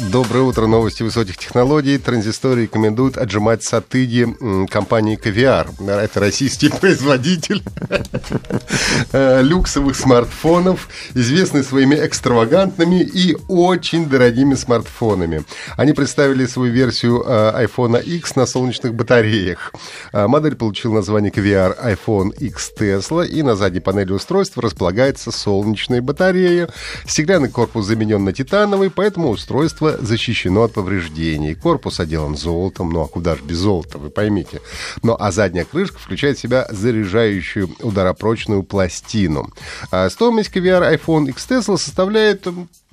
Доброе утро. Новости высоких технологий. Транзисторы рекомендуют отжимать сатыги компании Caviar. Это российский производитель э, люксовых смартфонов, известный своими экстравагантными и очень дорогими смартфонами. Они представили свою версию э, iPhone X на солнечных батареях. Э, модель получила название Caviar iPhone X Tesla, и на задней панели устройства располагается солнечная батарея. Стеклянный корпус заменен на титановый, поэтому устройство устройство защищено от повреждений. Корпус отделан золотом, ну а куда же без золота, вы поймите. Ну а задняя крышка включает в себя заряжающую ударопрочную пластину. А стоимость KVR iPhone X Tesla составляет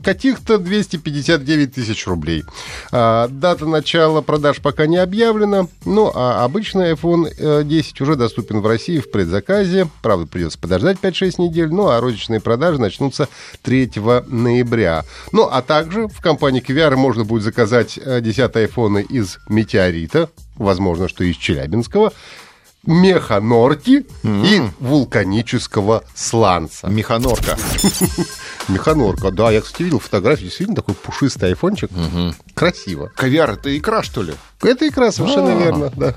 каких-то 259 тысяч рублей. А, дата начала продаж пока не объявлена, ну а обычный iPhone 10 э, уже доступен в России в предзаказе. Правда, придется подождать 5-6 недель, ну а розничные продажи начнутся 3 ноября. Ну а также в компании VR можно будет заказать 10 э, айфоны из метеорита, возможно, что из Челябинского, механорки mm-hmm. и вулканического сланца. Механорка. Механорка, да. Я, кстати, видел фотографию. Действительно такой пушистый айфончик. Красиво. Ковяр — это икра, что ли? Это икра, совершенно а. верно, да.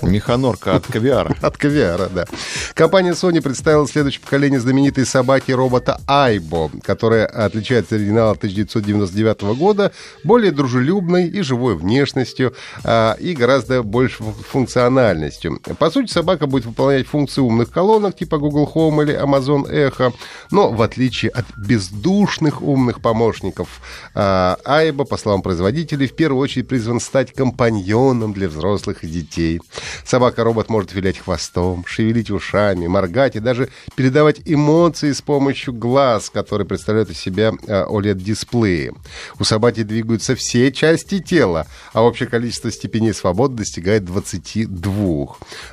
Механорка от Кавиара. От Кавиара, да. Компания Sony представила следующее поколение знаменитой собаки-робота Айбо, которая отличается от оригинала 1999 года более дружелюбной и живой внешностью а, и гораздо больше функциональностью. По сути, собака будет выполнять функции умных колонок типа Google Home или Amazon Echo, но в отличие от бездушных умных помощников, а, Айбо, по словам производителей, в первую очередь призван стать компаньоном для взрослых и детей. Собака-робот может вилять хвостом, шевелить ушами, моргать и даже передавать эмоции с помощью глаз, которые представляют из себя OLED-дисплеи. У собаки двигаются все части тела, а общее количество степеней свободы достигает 22.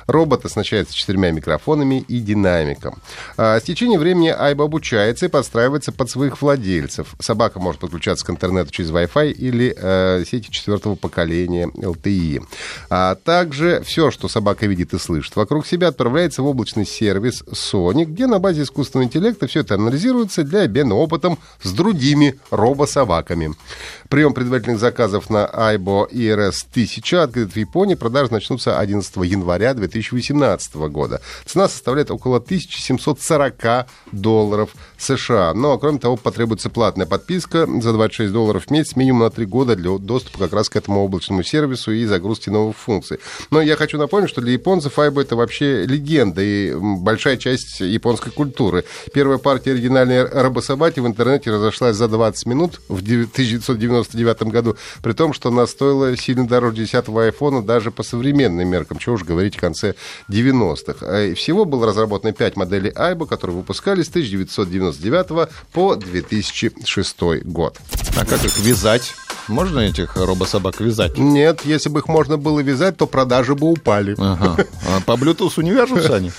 Робот оснащается четырьмя микрофонами и динамиком. А с течением времени Айба обучается и подстраивается под своих владельцев. Собака может подключаться к интернету через Wi-Fi или э, сети четвертого поколения LTE. А также все все, что собака видит и слышит вокруг себя, отправляется в облачный сервис Sony, где на базе искусственного интеллекта все это анализируется для обмена опытом с другими робособаками. Прием предварительных заказов на Aibo ERS 1000 открыт в Японии. Продажи начнутся 11 января 2018 года. Цена составляет около 1740 долларов США. Но, кроме того, потребуется платная подписка за 26 долларов в месяц, минимум на 3 года для доступа как раз к этому облачному сервису и загрузки новых функций. Но я хочу напомнить, что для японцев Aibo это вообще легенда и большая часть японской культуры. Первая партия оригинальной робособаки в интернете разошлась за 20 минут в 1990 1999 году, при том, что она стоила сильно дороже 10-го айфона даже по современным меркам, чего уж говорить в конце 90-х. А всего было разработано 5 моделей Айба, которые выпускались с 1999 по 2006 год. А как их вязать? Можно этих робособак вязать? Нет, если бы их можно было вязать, то продажи бы упали. Ага. А по Bluetooth не вяжутся они?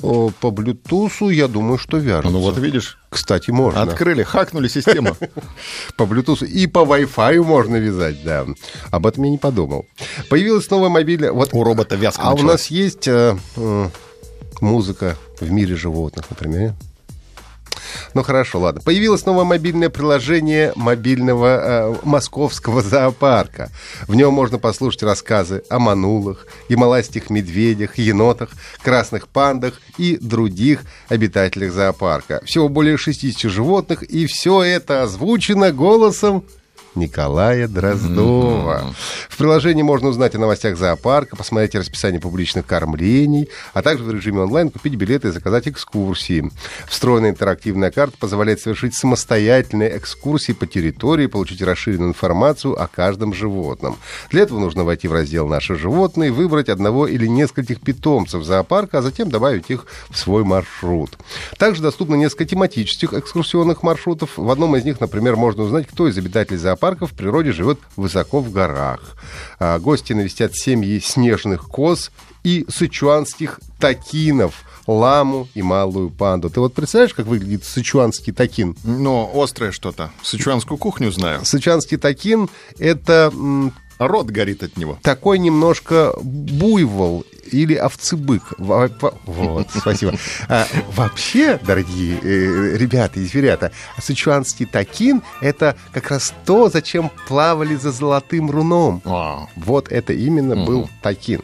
По Bluetooth, я думаю, что вяжутся. Ну вот видишь. Кстати, можно. Открыли, хакнули систему. По Bluetooth и по Wi-Fi можно вязать, да. Об этом я не подумал. Появилась новая мобильная... Вот, у робота вязка А у нас есть э, э, музыка в мире животных, например. Ну хорошо, ладно. Появилось новое мобильное приложение мобильного э, московского зоопарка. В нем можно послушать рассказы о манулах, гималайских медведях, енотах, красных пандах и других обитателях зоопарка. Всего более 60 животных, и все это озвучено голосом Николая Дроздова. Mm-hmm. В приложении можно узнать о новостях зоопарка, посмотреть расписание публичных кормлений, а также в режиме онлайн купить билеты и заказать экскурсии. Встроенная интерактивная карта позволяет совершить самостоятельные экскурсии по территории, получить расширенную информацию о каждом животном. Для этого нужно войти в раздел «Наши животные», выбрать одного или нескольких питомцев зоопарка, а затем добавить их в свой маршрут. Также доступно несколько тематических экскурсионных маршрутов. В одном из них, например, можно узнать, кто из обитателей зоопарка зоопарков в природе живет высоко в горах. А, гости навестят семьи снежных коз и сычуанских такинов – ламу и малую панду. Ты вот представляешь, как выглядит сычуанский такин? Но острое что-то. Сычуанскую кухню знаю. Сычуанский такин — это Рот горит от него. Такой немножко буйвол или овцебык. Вот, спасибо. А, вообще, дорогие э, ребята и зверята, сычуанский такин — это как раз то, зачем плавали за золотым руном. А. Вот это именно угу. был такин.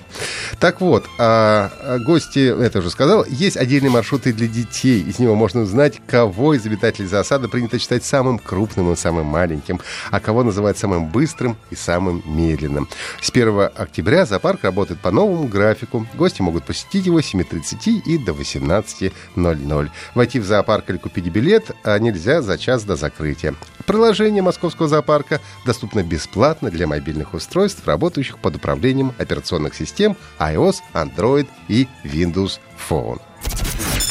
Так вот, а, гости, это уже сказал, есть отдельные маршруты для детей. Из него можно узнать, кого из обитателей засады принято считать самым крупным и самым маленьким, а кого называть самым быстрым и самым медленным. С 1 октября зоопарк работает по новому графику. Гости могут посетить его с 7.30 и до 18.00. Войти в зоопарк или купить билет а нельзя за час до закрытия. Приложение Московского зоопарка доступно бесплатно для мобильных устройств, работающих под управлением операционных систем iOS, Android и Windows Phone.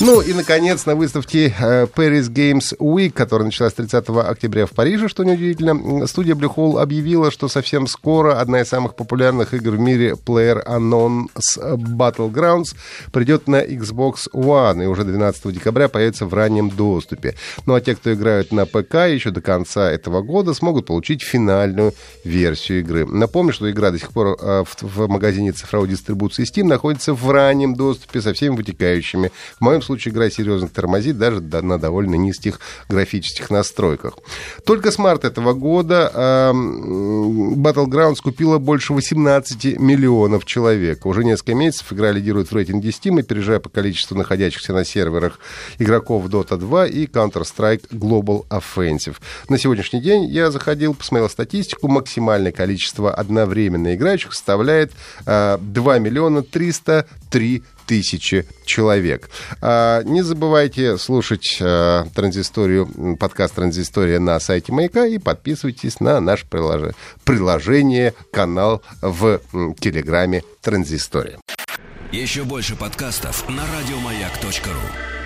Ну и, наконец, на выставке э, Paris Games Week, которая началась 30 октября в Париже, что неудивительно, студия Blue Hole объявила, что совсем скоро одна из самых популярных игр в мире Player Unknown's Battlegrounds придет на Xbox One и уже 12 декабря появится в раннем доступе. Ну а те, кто играют на ПК, еще до конца этого года смогут получить финальную версию игры. Напомню, что игра до сих пор э, в, магазине цифровой дистрибуции Steam находится в раннем доступе со всеми вытекающими. В моем случае игра серьезно тормозит даже на довольно низких графических настройках. Только с марта этого года э, Battlegrounds купила больше 18 миллионов человек. Уже несколько месяцев игра лидирует в рейтинге Steam, опережая по количеству находящихся на серверах игроков Dota 2 и Counter-Strike Global Offensive. На сегодняшний день я заходил, посмотрел статистику, максимальное количество одновременно играющих составляет э, 2 миллиона 303 тысячи человек. А, не забывайте слушать а, транзисторию, подкаст «Транзистория» на сайте «Маяка» и подписывайтесь на наше приложение, приложение канал в Телеграме «Транзистория». Еще больше подкастов на радиомаяк.ру